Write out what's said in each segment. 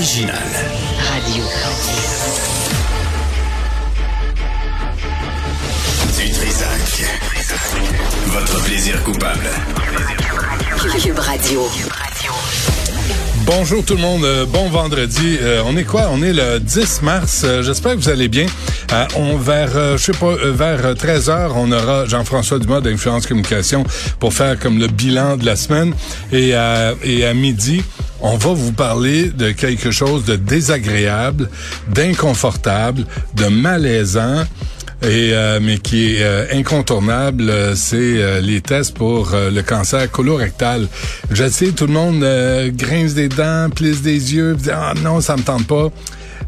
Radio. Du Trisac. Votre plaisir coupable. Cube Radio. Bonjour tout le monde, euh, bon vendredi. Euh, on est quoi? On est le 10 mars. Euh, J'espère que vous allez bien. Euh, on vers, euh, je sais pas, euh, vers 13 heures, on aura Jean-François Dumas d'Influence Communication pour faire comme le bilan de la semaine. Et, à- et à midi, on va vous parler de quelque chose de désagréable, d'inconfortable, de malaisant. Et euh, mais qui est euh, incontournable, euh, c'est les tests pour le cancer colorectal. Je sais, tout le monde grince des dents, plisse des yeux, dit ah non, ça me tente pas.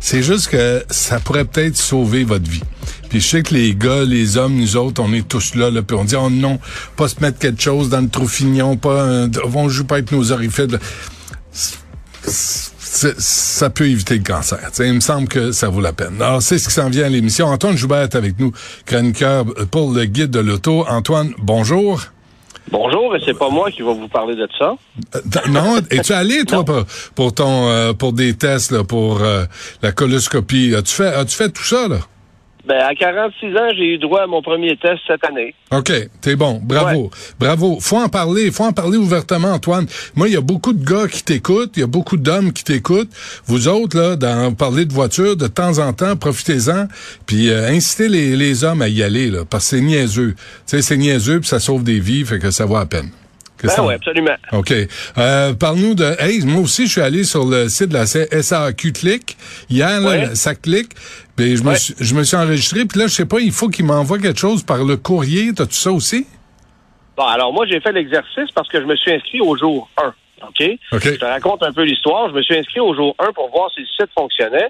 C'est juste que ça pourrait peut-être sauver votre vie. Puis je sais que les gars, les hommes, nous autres, on est tous là, là puis on dit oh non, pas se mettre quelque chose dans le trou fignon, pas, on joue pas avec nos orifices ça peut éviter le cancer. T'sais, il me semble que ça vaut la peine. Alors, c'est ce qui s'en vient à l'émission. Antoine Joubert est avec nous, chroniqueur pour le guide de l'auto. Antoine, bonjour. Bonjour, et c'est pas moi qui va vous parler de ça. Euh, non, es-tu allé, toi, pour, pour ton euh, pour des tests, là, pour euh, la coloscopie? As-tu fait, as-tu fait tout ça, là? Ben, à 46 ans, j'ai eu droit à mon premier test cette année. OK, t'es bon. Bravo. Bravo. Faut en parler. Faut en parler ouvertement, Antoine. Moi, il y a beaucoup de gars qui t'écoutent. Il y a beaucoup d'hommes qui t'écoutent. Vous autres, là, dans parler de voiture, de temps en temps, profitez-en. Puis euh, incitez les, les hommes à y aller, là, parce que c'est niaiseux. Tu sais, c'est niaiseux, puis ça sauve des vies, fait que ça vaut à peine. Ben oui, absolument. OK. Euh, Parle-nous de... Hey, moi aussi, je suis allé sur le site de la SAQ Click. Hier, là, Ouais. ça clique. Puis je, me suis, je me suis enregistré. Puis là, je sais pas, il faut qu'il m'envoie quelque chose par le courrier. T'as-tu ça aussi? Bon, alors moi, j'ai fait l'exercice parce que je me suis inscrit au jour 1. OK? OK. Je te raconte un peu l'histoire. Je me suis inscrit au jour 1 pour voir si le site fonctionnait.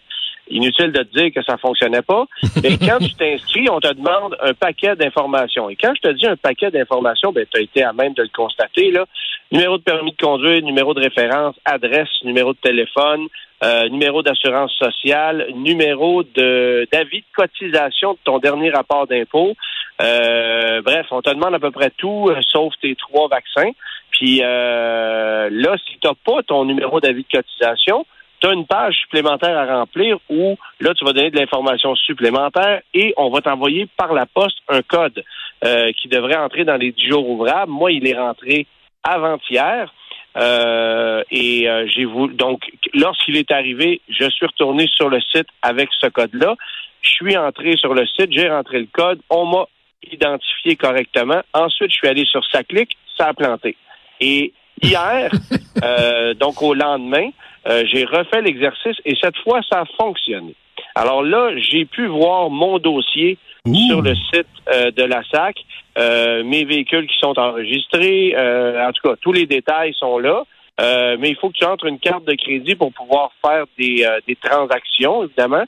Inutile de te dire que ça fonctionnait pas. Mais quand tu t'inscris, on te demande un paquet d'informations. Et quand je te dis un paquet d'informations, ben, tu as été à même de le constater, là. Numéro de permis de conduire, numéro de référence, adresse, numéro de téléphone, euh, numéro d'assurance sociale, numéro de d'avis de cotisation de ton dernier rapport d'impôt. Euh, bref, on te demande à peu près tout, euh, sauf tes trois vaccins. Puis euh, là, si tu n'as pas ton numéro d'avis de cotisation, tu as une page supplémentaire à remplir où là, tu vas donner de l'information supplémentaire et on va t'envoyer par la poste un code euh, qui devrait entrer dans les 10 jours ouvrables. Moi, il est rentré avant-hier. Euh, et euh, j'ai voulu donc lorsqu'il est arrivé, je suis retourné sur le site avec ce code-là. Je suis entré sur le site, j'ai rentré le code, on m'a identifié correctement. Ensuite, je suis allé sur sa clique, ça a planté. Et hier, euh, donc au lendemain, euh, j'ai refait l'exercice et cette fois, ça a fonctionné. Alors là, j'ai pu voir mon dossier Ouh. sur le site euh, de la SAC, euh, mes véhicules qui sont enregistrés, euh, en tout cas, tous les détails sont là. Euh, mais il faut que tu entres une carte de crédit pour pouvoir faire des, euh, des transactions, évidemment.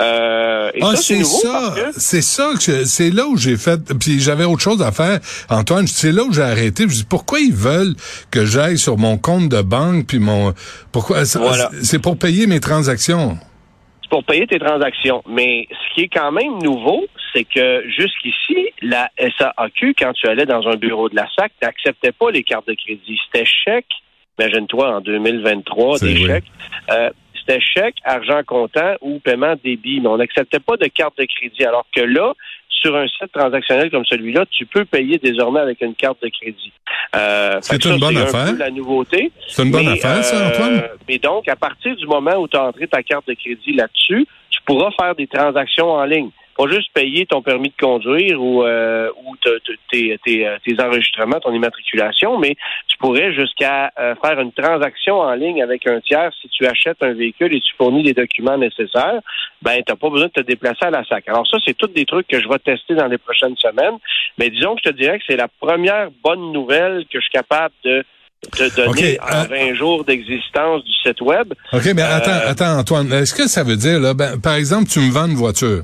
Euh, et Ah, c'est ça. C'est ça que c'est là où j'ai fait. Puis j'avais autre chose à faire, Antoine. C'est là où j'ai arrêté. Je dis pourquoi ils veulent que j'aille sur mon compte de banque puis mon pourquoi Voilà. C'est pour payer mes transactions. C'est pour payer tes transactions. Mais ce qui est quand même nouveau, c'est que jusqu'ici, la SAAQ, quand tu allais dans un bureau de la SAC, tu n'acceptais pas les cartes de crédit. C'était chèque. Imagine-toi, en 2023, C'est des chèques. Euh, c'était chèque, argent comptant ou paiement débit, mais on n'acceptait pas de carte de crédit. Alors que là, sur un site transactionnel comme celui-là, tu peux payer désormais avec une carte de crédit. Euh, C'est une ça, bonne affaire. la nouveauté. C'est une bonne Mais, affaire, ça, euh, Antoine? Mais donc, à partir du moment où tu as entré ta carte de crédit là-dessus, tu pourras faire des transactions en ligne. Pas juste payer ton permis de conduire ou, euh, ou te- te- tes, tes, euh, tes enregistrements, ton immatriculation, mais tu pourrais jusqu'à euh, faire une transaction en ligne avec un tiers si tu achètes un véhicule et tu fournis les documents nécessaires. Ben, tu n'as pas besoin de te déplacer à la SAC. Alors ça, c'est tous des trucs que je vais tester dans les prochaines semaines. Mais disons que je te dirais que c'est la première bonne nouvelle que je suis capable de te donner en euh, 20 jours d'existence du site web. OK, mais attends, Euh, attends, Antoine. Est-ce que ça veut dire, là, ben, par exemple, tu me vends une voiture.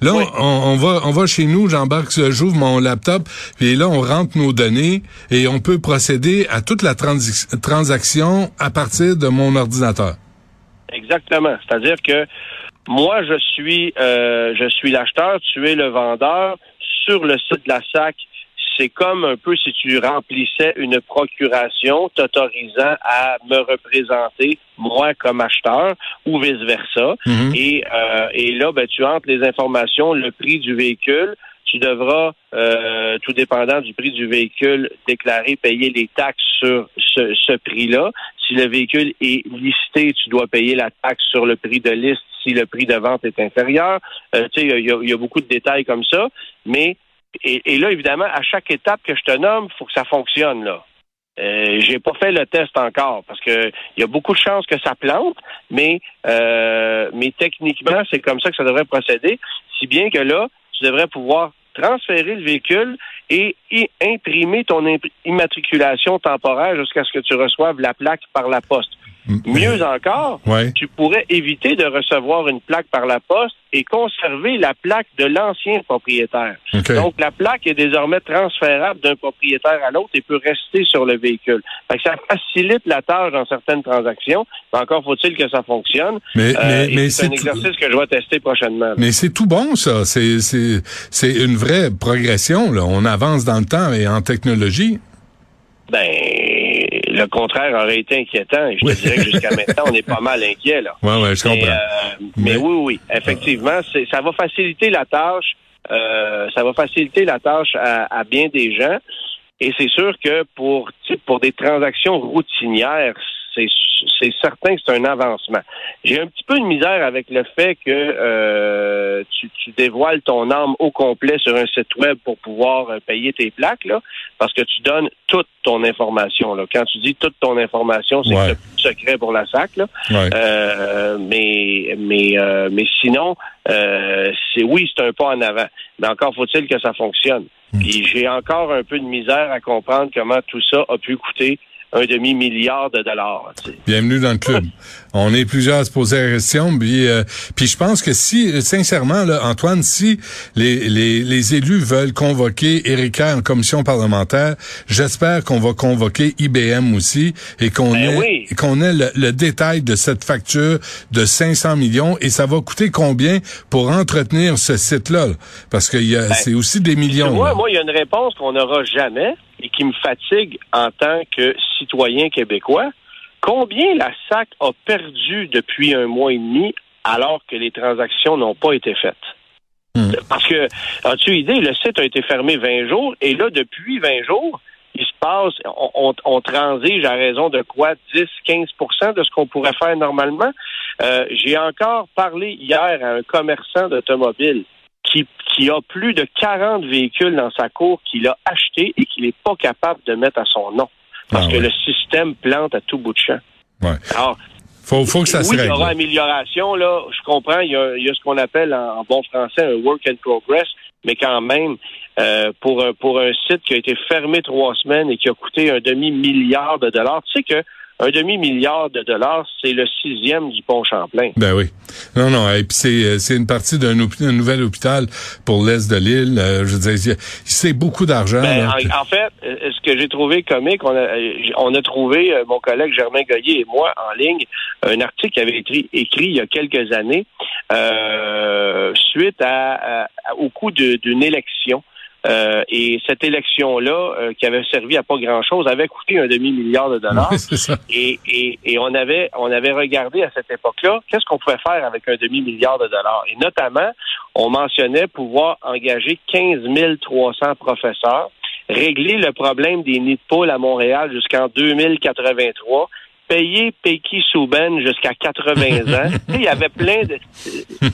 Là, Oui. on, on va, on va chez nous, j'embarque, j'ouvre mon laptop, puis là, on rentre nos données et on peut procéder à toute la transi- transaction à partir de mon ordinateur. Exactement. C'est-à-dire que moi, je suis, euh, je suis l'acheteur, tu es le vendeur. Sur le site de la SAC, c'est comme un peu si tu remplissais une procuration t'autorisant à me représenter, moi, comme acheteur, ou vice-versa. Mhm. Et, euh, et là, ben, tu entres les informations, le prix du véhicule. Tu devras, euh, tout dépendant du prix du véhicule, déclarer, payer les taxes sur ce, ce prix-là. Si le véhicule est listé, tu dois payer la taxe sur le prix de liste si le prix de vente est inférieur. Euh, tu sais, il y, y a beaucoup de détails comme ça. Mais et, là, évidemment, à chaque étape que je te nomme, il faut que ça fonctionne là. Euh, j'ai pas fait le test encore parce que il y a beaucoup de chances que ça plante, mais euh, mais techniquement c'est comme ça que ça devrait procéder, si bien que là tu devrais pouvoir transférer le véhicule et imprimer ton immatriculation temporaire jusqu'à ce que tu reçoives la plaque par la poste. Mieux encore, Ouais. tu pourrais éviter de recevoir une plaque par la poste et conserver la plaque de l'ancien propriétaire. Donc, la plaque est désormais transférable d'un propriétaire à l'autre et peut rester sur le véhicule. Fait que ça facilite la tâche dans certaines transactions, mais encore faut-il que ça fonctionne. Mais, Euh, mais, et mais c'est un tout- exercice que je vais tester prochainement. Mais c'est tout bon, ça. C'est, une vraie progression, là. On avance dans le temps et en technologie? Ben, le contraire aurait été inquiétant. Et je te dirais que jusqu'à maintenant, on est pas mal inquiet, là. Ouais, ouais, je Mais, comprends. euh, mais Mais- oui, oui, effectivement, c'est, ça va faciliter la tâche. euh, ça va faciliter la tâche à, à bien des gens. Et c'est sûr que pour pour des transactions routinières, c'est certain que c'est un avancement. J'ai un petit peu de misère avec le fait que euh, tu, tu dévoiles ton âme au complet sur un site web pour pouvoir euh, payer tes plaques, là, parce que tu donnes toute ton information. Là. Quand tu dis toute ton information, c'est Ouais. secret pour la SAC. Là. Ouais. Euh, mais mais mais sinon, c'est oui, c'est un pas en avant. Mais encore faut-il que ça fonctionne. Puis j'ai encore un peu de misère à comprendre comment tout ça a pu coûter un demi-milliard de dollars. tu sais. Bienvenue dans le club. On est plusieurs à se poser la question. Puis, euh, puis je pense que si, sincèrement, là, Antoine, si les, les, les élus veulent convoquer Erika en commission parlementaire, j'espère qu'on va convoquer IBM aussi et qu'on Ben ait, oui. qu'on ait le, le détail de cette facture de 500 millions et ça va coûter combien pour entretenir ce site-là? Parce que y a, c'est aussi des Ben, millions. là. moi, il y a une réponse qu'on n'aura jamais et qui me fatigue en tant que citoyen québécois. Combien la SAC a perdu depuis un mois et demi alors que les transactions n'ont pas été faites? Hmm. Parce que, as-tu idée, le site a été fermé 20 jours et là, depuis 20 jours, il se passe, on, on, on transige à raison de quoi? 10, 15% de ce qu'on pourrait faire normalement? Euh, J'ai encore parlé hier à un commerçant d'automobile qui, qui a plus de 40 véhicules dans sa cour qu'il a acheté et qu'il n'est pas capable de mettre à son nom. Parce Ah que ouais. le système plante à tout bout de champ. Ouais. Alors, Faut, faut que ça se oui, il y règle. aura amélioration, là. Je comprends, il y a, il y a ce qu'on appelle en, en bon français un work in progress, mais quand même, euh, pour, pour un site qui a été fermé trois semaines et qui a coûté un demi-milliard de dollars, tu sais que un demi-milliard de dollars, c'est le sixième du pont Champlain. Ben oui. Non, non. Et puis c'est euh, c'est une partie d'un nouvel hôpital pour l'est de l'île. Euh, je veux dire, c'est beaucoup d'argent. Ben, en, en fait, euh, ce que j'ai trouvé comique, on a, on a trouvé, mon collègue Germain Goyer et moi, en ligne, un article qui avait été écrit il y a quelques années, euh, suite à, à- au coup d'une élection Euh, et cette élection-là, euh, qui avait servi à pas grand-chose, avait coûté un demi-milliard de dollars. Oui, c'est ça. Et, et, et on avait on avait regardé à cette époque-là qu'est-ce qu'on pouvait faire avec un demi-milliard de dollars. Et notamment, on mentionnait pouvoir engager 15 300 professeurs, régler le problème des nids de poules à Montréal jusqu'en 2083 payer Peiki Souben jusqu'à 80 ans. Tu sais, Il y avait plein de...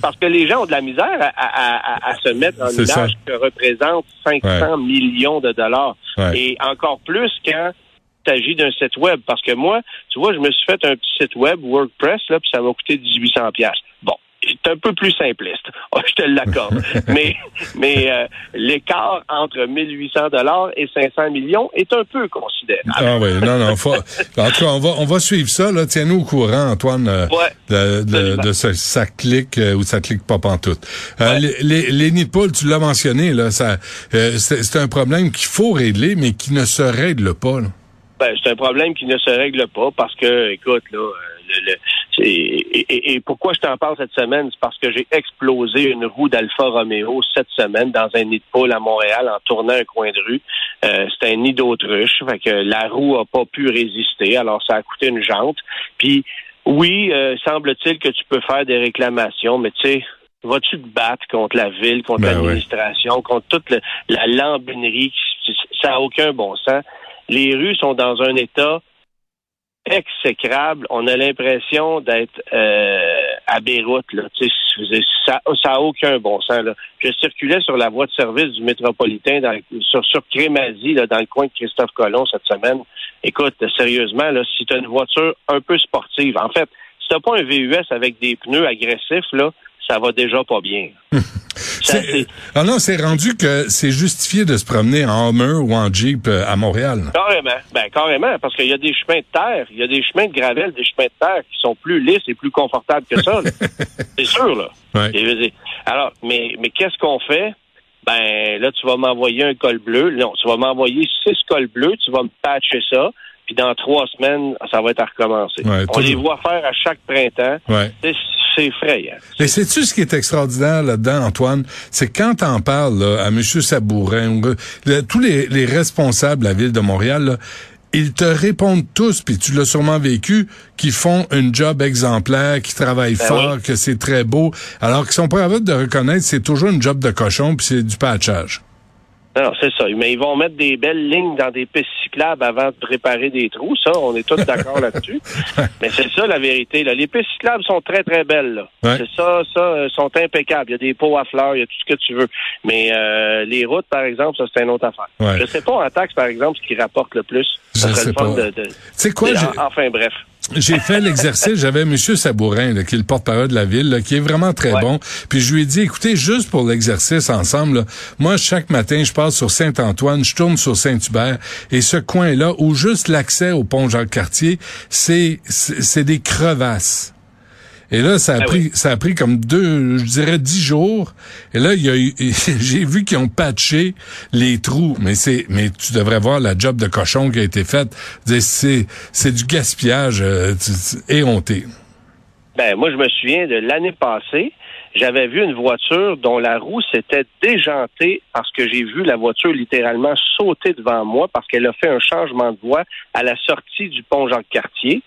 Parce que les gens ont de la misère à, à- à- à se mettre en image que représente 500 millions de dollars. Ouais. Et encore plus quand il s'agit d'un site web. Parce que moi, tu vois, je me suis fait un petit site web, WordPress, là, puis ça m'a coûté 1800 pièces. Un peu plus simpliste. Oh, je te l'accorde. mais mais euh, l'écart entre 1800 dollars et 500 millions est un peu considérable. Ah oui, non, non. Faut, en tout cas, on va, on va suivre ça. Tiens-nous au courant, Antoine, euh, Ouais, de, de, absolument. de ce, ça clique euh, ou ça clique pas pantoute. Ouais. les, les, les nids de poules, tu l'as mentionné, là, ça, c'est un problème qu'il faut régler, mais qui ne se règle pas. Là. Ben, c'est un problème qui ne se règle pas parce que, écoute, là, le, le- c'est- et, et- et pourquoi je t'en parle cette semaine, c'est parce que j'ai explosé une roue d'Alfa Romeo cette semaine dans un nid de poule à Montréal en tournant un coin de rue. Euh, c'était un nid d'autruche, fait que la roue a pas pu résister, alors ça a coûté une jante. Puis oui, euh, semble-t-il que tu peux faire des réclamations, mais tu sais, vas-tu te battre contre la ville, contre Ben l'administration, contre toute le- la lambinerie? qui- Ça n'a aucun bon sens? Les rues sont dans un état exécrable. On a l'impression d'être euh, à Beyrouth. Là. Ça n'a aucun bon sens. Là. Je circulais sur la voie de service du métropolitain sur, sur là, dans le coin de Christophe Colomb cette semaine. Écoute, sérieusement, là, si tu as une voiture un peu sportive, en fait, si tu pas un VUS avec des pneus agressifs, là, ça va déjà pas bien. C'est- Ah non, c'est rendu que c'est justifié de se promener en Hummer ou en Jeep euh, à Montréal. Carrément. Ben, carrément, parce qu'il y a des chemins de terre, il y a des chemins de gravel, des chemins de terre qui sont plus lisses et plus confortables que ça. C'est sûr, là. Ouais. Et alors, mais, mais qu'est-ce qu'on fait? Ben, là, tu vas m'envoyer un col bleu. Non, tu vas m'envoyer six cols bleus, tu vas me patcher ça, puis dans trois semaines, ça va être à recommencer. Ouais, On les voit faire à chaque printemps. Ouais. C'est- effrayant. Et sais-tu ce qui est extraordinaire là-dedans, Antoine? C'est quand t'en parles là, à M. Sabourin, tous les, les responsables de la ville de Montréal, là, ils te répondent tous, puis tu l'as sûrement vécu, qu'ils font un job exemplaire, qu'ils travaillent Ben fort, oui. que c'est très beau, alors qu'ils sont pas capables de reconnaître que c'est toujours une job de cochon, puis c'est du patchage. Non, c'est ça. Mais ils vont mettre des belles lignes dans des pistes cyclables avant de préparer des trous. Ça, on est tous d'accord là-dessus. Mais c'est ça la vérité. Là. Les pistes cyclables sont très, très belles. Là. Ouais. C'est ça, ça, euh, sont impeccables. Il y a des pots à fleurs, il y a tout ce que tu veux. Mais euh, les routes, par exemple, ça, c'est une autre affaire. Ouais. Je sais pas en taxe, par exemple, ce qui rapporte le plus. Ça Je serait sais le fun pas. de. de- Tu sais quoi, de- enfin, bref. J'ai fait l'exercice, j'avais M. Sabourin, là, qui est le porte-parole de la ville, là, qui est vraiment très Ouais. bon. Puis je lui ai dit, écoutez, juste pour l'exercice ensemble, là, moi, chaque matin, je passe sur Saint-Antoine, je tourne sur Saint-Hubert, et ce coin-là, où juste l'accès au pont Jacques-Cartier, c'est c'est des crevasses. Et là, ça a Ah pris, oui. ça a pris comme deux, je dirais dix jours. Et là, il y a eu, j'ai vu qu'ils ont patché les trous. Mais c'est, mais tu devrais voir la job de cochon qui a été faite. C'est, c'est du gaspillage euh, éhonté. Ben, moi, je me souviens de l'année passée, j'avais vu une voiture dont la roue s'était déjantée parce que j'ai vu la voiture littéralement sauter devant moi parce qu'elle a fait un changement de voie à la sortie du pont Jacques-Cartier.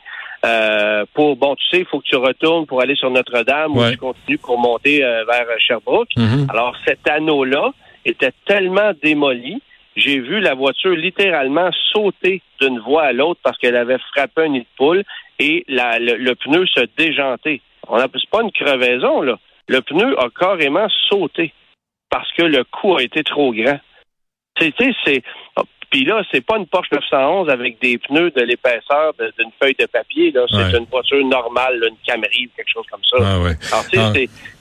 Euh, pour bon, tu sais, il faut que tu retournes pour aller sur Notre-Dame Ouais. ou tu continues pour monter euh, vers Sherbrooke. Mhm. Alors, cet anneau-là était tellement démoli, j'ai vu la voiture littéralement sauter d'une voie à l'autre parce qu'elle avait frappé un nid de poule et la- le, le pneu se déjantait. On a c'est pas une crevaison, là. Le pneu a carrément sauté parce que le coup a été trop grand. C'est, tu sais, c'est. Puis là, c'est pas une Porsche 911 avec des pneus de l'épaisseur d'une feuille de papier. Là, c'est Ouais. une voiture normale, là, une Camry ou quelque chose comme ça. Ah ouais. Alors, tu sais, Ah.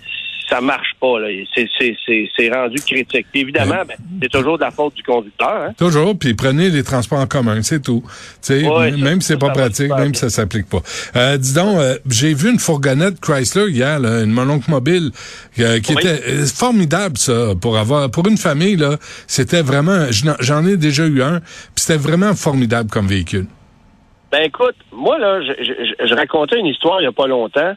Ça marche pas. Là. C'est, c'est, c'est, c'est rendu critique. Puis évidemment, ben, c'est toujours de la faute du conducteur. Hein? Toujours, puis prenez les transports en commun, c'est tout. Ouais, m- ça- même si c'est pas pratique, même bien. si ça s'applique pas. Euh, dis donc, euh, j'ai vu une fourgonnette Chrysler hier, là, une mononcle mobile, euh, qui Oui. était euh, formidable, ça, pour avoir, pour une famille, là, c'était vraiment, j'en ai déjà eu un, puis c'était vraiment formidable comme véhicule. Ben écoute, moi là, je, je- je racontais une histoire il y a pas longtemps.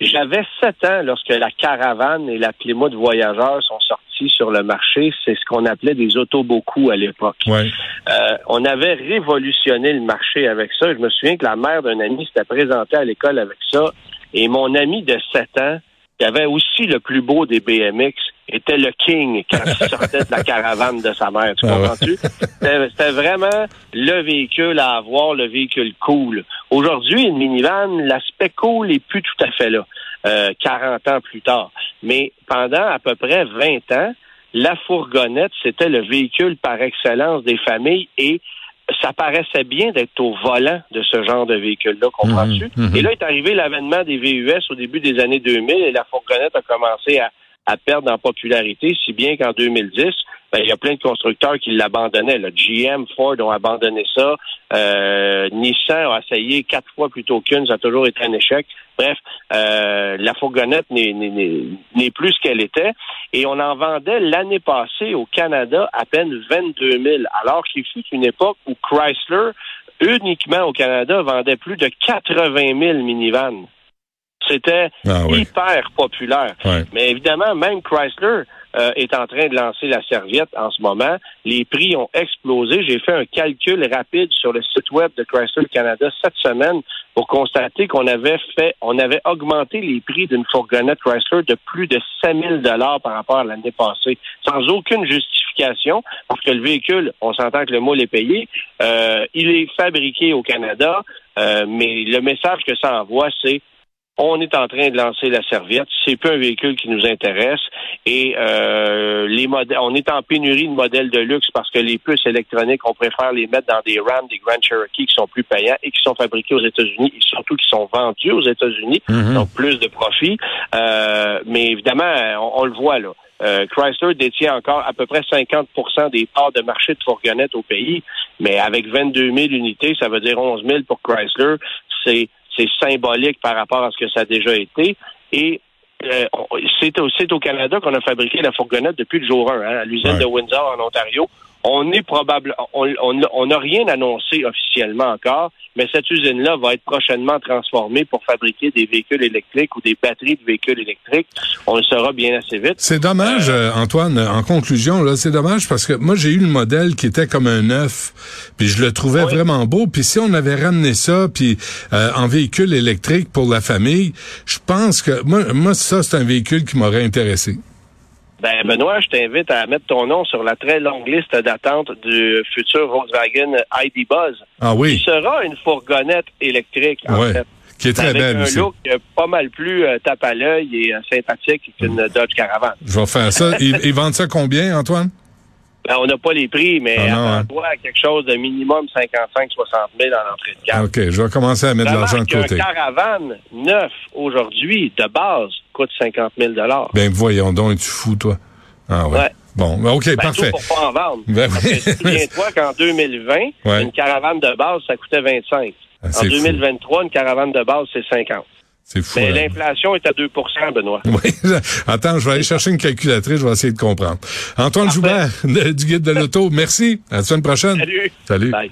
J'avais sept ans lorsque la caravane et la Plymouth voyageurs sont sortis sorti sur le marché, c'est ce qu'on appelait des autobocaux à l'époque. Ouais. Euh, on avait révolutionné le marché avec ça. Je me souviens que la mère d'un ami s'était présentée à l'école avec ça. Et mon ami de 7 ans, qui avait aussi le plus beau des BMX, était le king quand il sortait de la caravane de sa mère. Tu Ah comprends-tu? C'était vraiment le véhicule à avoir, le véhicule cool. Aujourd'hui, une minivan, l'aspect cool est plus tout à fait là, euh, 40 ans plus tard. Mais pendant à peu près 20 ans, la fourgonnette, c'était le véhicule par excellence des familles et ça paraissait bien d'être au volant de ce genre de véhicule-là, comprends-tu? Mhm, mhm. Et là est arrivé l'avènement des VUS au début des années 2000 et la fourgonnette a commencé à, à perdre en popularité, si bien qu'en 2010, ben, il y a plein de constructeurs qui l'abandonnaient. là. GM, Ford ont abandonné ça. Euh, Nissan a essayé quatre fois plutôt qu'une, ça a toujours été un échec. Bref, euh, la fourgonnette n'est- n'est plus ce qu'elle était. Et on en vendait l'année passée au Canada à peine 22 000, alors qu'il fut une époque où Chrysler, uniquement au Canada, vendait plus de 80 000 minivans. C'était Ah oui. hyper populaire. Ouais. Mais évidemment, même Chrysler euh, est en train de lancer la serviette en ce moment. Les prix ont explosé. J'ai fait un calcul rapide sur le site web de Chrysler Canada cette semaine pour constater qu'on avait fait, on avait augmenté les prix d'une fourgonnette Chrysler de plus de 5 000 dollars par rapport à l'année passée, sans aucune justification, parce que le véhicule, on s'entend que le moule est payé, euh, il est fabriqué au Canada, euh, mais le message que ça envoie, c'est on est en train de lancer la serviette. C'est plus un véhicule qui nous intéresse et euh, les modèles, on est en pénurie de modèles de luxe parce que les puces électroniques, on préfère les mettre dans des Ram, des Grand Cherokee qui sont plus payants et qui sont fabriqués aux États-Unis et surtout qui sont vendus aux États-Unis, Mhm. donc plus de profit. Euh, mais évidemment, on, on le voit là. Euh, Chrysler détient encore à peu près 50% des parts de marché de fourgonnettes au pays, mais avec 22 000 unités, ça veut dire 11 000 pour Chrysler. C'est c'est symbolique par rapport à ce que ça a déjà été. Et euh, c'est au, au Canada qu'on a fabriqué la fourgonnette depuis le jour 1, hein, à l'usine Ouais. de Windsor en Ontario. On est probable, on on- on n'a rien annoncé officiellement encore, mais cette usine-là va être prochainement transformée pour fabriquer des véhicules électriques ou des batteries de véhicules électriques. On le saura bien assez vite. C'est dommage, euh, Antoine, en conclusion, là, c'est dommage parce que moi, j'ai eu le modèle qui était comme un neuf, puis je le trouvais Oui. vraiment beau. Puis si on avait ramené ça, puis euh, en véhicule électrique pour la famille, je pense que moi, moi ça, c'est un véhicule qui m'aurait intéressé. Ben, Benoît, je t'invite à mettre ton nom sur la très longue liste d'attente du futur Volkswagen ID Buzz. Ah qui oui, sera une fourgonnette électrique, en Ouais, fait. qui est très avec belle un aussi. look pas mal plus euh, tape à l'œil et euh, sympathique qu'une Dodge Caravan. Je vais faire ça. Ils, ils vendent ça combien, Antoine? Ben, on n'a pas les prix, mais Ah non, hein. à quelque chose de minimum 55-60 000 en entrée de gamme. OK, je vais commencer à mettre de l'argent de côté. caravane neuf aujourd'hui, de base, coûte 50 000 Ben voyons donc, es-tu fou, toi? Ah ouais. Ouais. Bon, ben, OK, Ben, parfait. tout pour pas en vendre. Ben oui. souviens-toi qu'en 2020, Ouais. une caravane de base, ça coûtait 25. Ah, en c'est fou. 2023, une caravane de base, c'est 50. C'est fou. Mais hein. l'inflation est à 2% Benoît. Oui. Attends, je vais aller chercher une calculatrice, je vais essayer de comprendre. Antoine. Joubert, du Guide de l'Auto, merci. À la semaine prochaine. Salut. Salut. Bye.